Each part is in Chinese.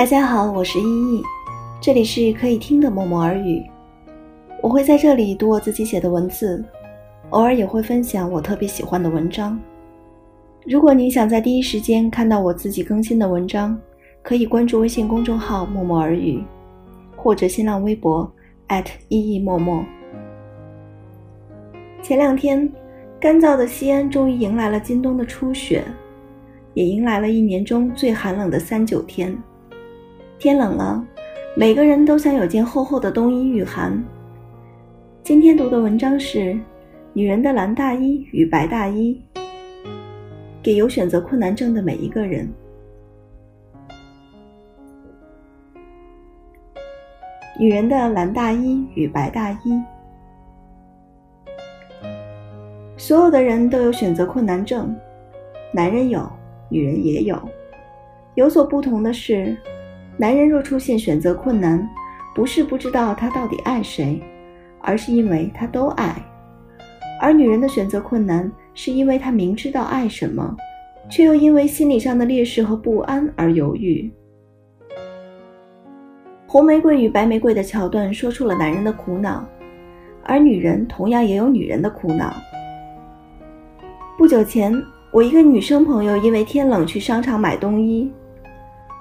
大家好，我是依依，这里是可以听的默默耳语。我会在这里读我自己写的文字，偶尔也会分享我特别喜欢的文章。如果你想在第一时间看到我自己更新的文章，可以关注微信公众号“默默耳语”，或者新浪微博依依默默。前两天，干燥的西安终于迎来了今冬的初雪，也迎来了一年中最寒冷的三九天。天冷了，每个人都想有件厚厚的冬衣御寒。今天读的文章是《女人的蓝大衣与白大衣》，给有选择困难症的每一个人。女人的蓝大衣与白大衣，所有的人都有选择困难症，男人有，女人也有。有所不同的是。男人若出现选择困难，不是不知道他到底爱谁，而是因为他都爱；而女人的选择困难，是因为她明知道爱什么，却又因为心理上的劣势和不安而犹豫。红玫瑰与白玫瑰的桥段说出了男人的苦恼，而女人同样也有女人的苦恼。不久前，我一个女生朋友因为天冷去商场买冬衣。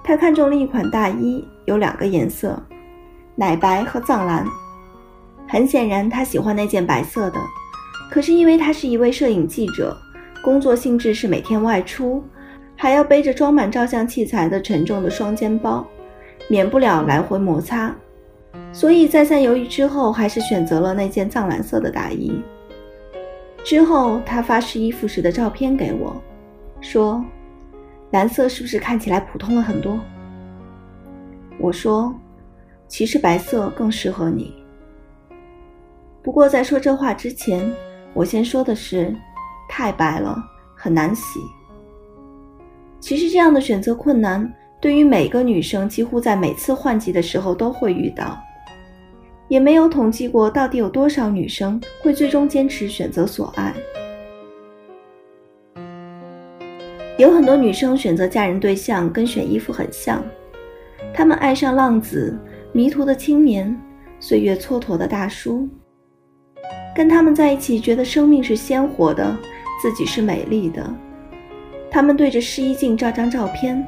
他看中了一款大衣，有两个颜色，奶白和藏蓝。很显然，他喜欢那件白色的。可是因为他是一位摄影记者，工作性质是每天外出，还要背着装满照相器材的沉重的双肩包，免不了来回摩擦，所以再三犹豫之后，还是选择了那件藏蓝色的大衣。之后，他发试衣服时的照片给我，说。蓝色是不是看起来普通了很多？我说，其实白色更适合你。不过在说这话之前，我先说的是，太白了很难洗。其实这样的选择困难，对于每个女生，几乎在每次换季的时候都会遇到。也没有统计过到底有多少女生会最终坚持选择所爱。有很多女生选择嫁人对象跟选衣服很像，她们爱上浪子、迷途的青年、岁月蹉跎的大叔，跟他们在一起，觉得生命是鲜活的，自己是美丽的。他们对着试衣镜照张照片，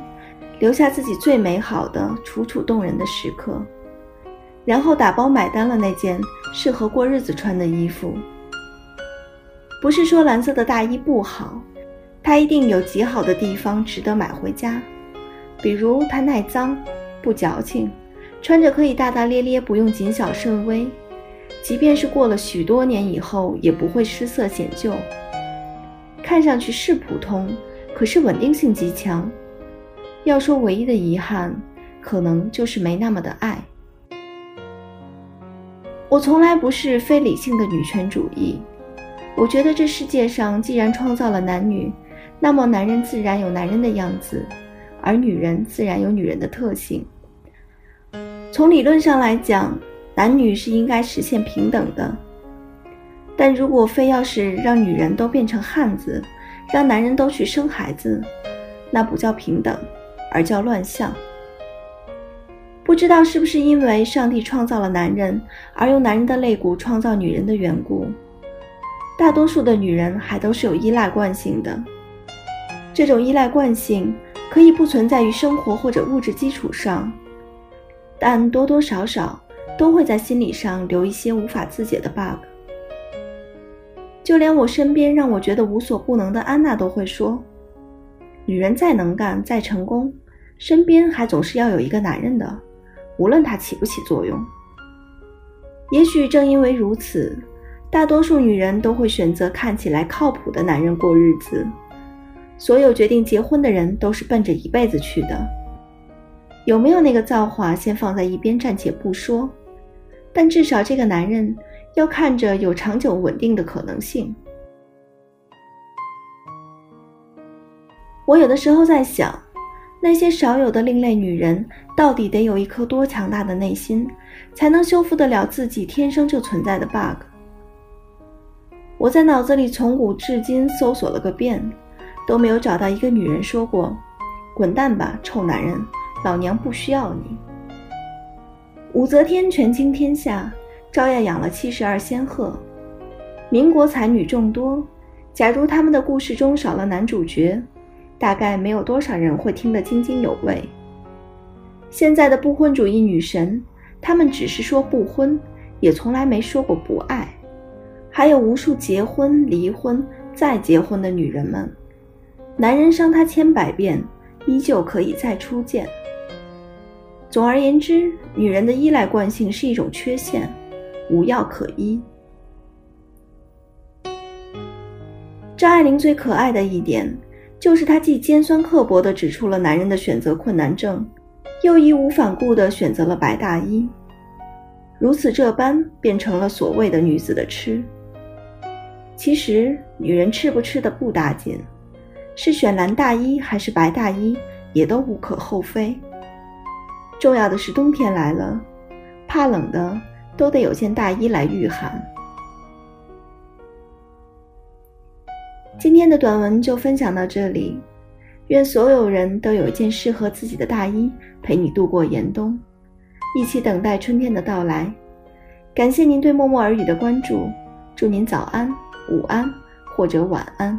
留下自己最美好的、楚楚动人的时刻，然后打包买单了那件适合过日子穿的衣服。不是说蓝色的大衣不好。它一定有极好的地方值得买回家，比如它耐脏、不矫情，穿着可以大大咧咧，不用谨小慎微，即便是过了许多年以后也不会失色显旧。看上去是普通，可是稳定性极强。要说唯一的遗憾，可能就是没那么的爱。我从来不是非理性的女权主义，我觉得这世界上既然创造了男女。那么，男人自然有男人的样子，而女人自然有女人的特性。从理论上来讲，男女是应该实现平等的。但如果非要是让女人都变成汉子，让男人都去生孩子，那不叫平等，而叫乱象。不知道是不是因为上帝创造了男人，而用男人的肋骨创造女人的缘故，大多数的女人还都是有依赖惯性的。这种依赖惯性可以不存在于生活或者物质基础上，但多多少少都会在心理上留一些无法自解的 bug。就连我身边让我觉得无所不能的安娜都会说：“女人再能干、再成功，身边还总是要有一个男人的，无论他起不起作用。”也许正因为如此，大多数女人都会选择看起来靠谱的男人过日子。所有决定结婚的人都是奔着一辈子去的，有没有那个造化先放在一边暂且不说，但至少这个男人要看着有长久稳定的可能性。我有的时候在想，那些少有的另类女人到底得有一颗多强大的内心，才能修复得了自己天生就存在的 bug？我在脑子里从古至今搜索了个遍。都没有找到一个女人说过：“滚蛋吧，臭男人，老娘不需要你。武则天权倾天下，照样养了七十二仙鹤。民国才女众多，假如他们的故事中少了男主角，大概没有多少人会听得津津有味。现在的不婚主义女神，她们只是说不婚，也从来没说过不爱。还有无数结婚、离婚、再结婚的女人们，男人伤她千百遍，依旧可以再初见。总而言之，女人的依赖惯性是一种缺陷，无药可医。张爱玲最可爱的一点，就是她既尖酸刻薄地指出了男人的选择困难症。又义无反顾地选择了白大衣，如此这般变成了所谓的女子的痴。其实女人吃不吃的不打紧，是选蓝大衣还是白大衣也都无可厚非。重要的是冬天来了，怕冷的都得有件大衣来御寒。今天的短文就分享到这里。愿所有人都有一件适合自己的大衣，陪你度过严冬，一起等待春天的到来。感谢您对默默耳语的关注，祝您早安、午安或者晚安。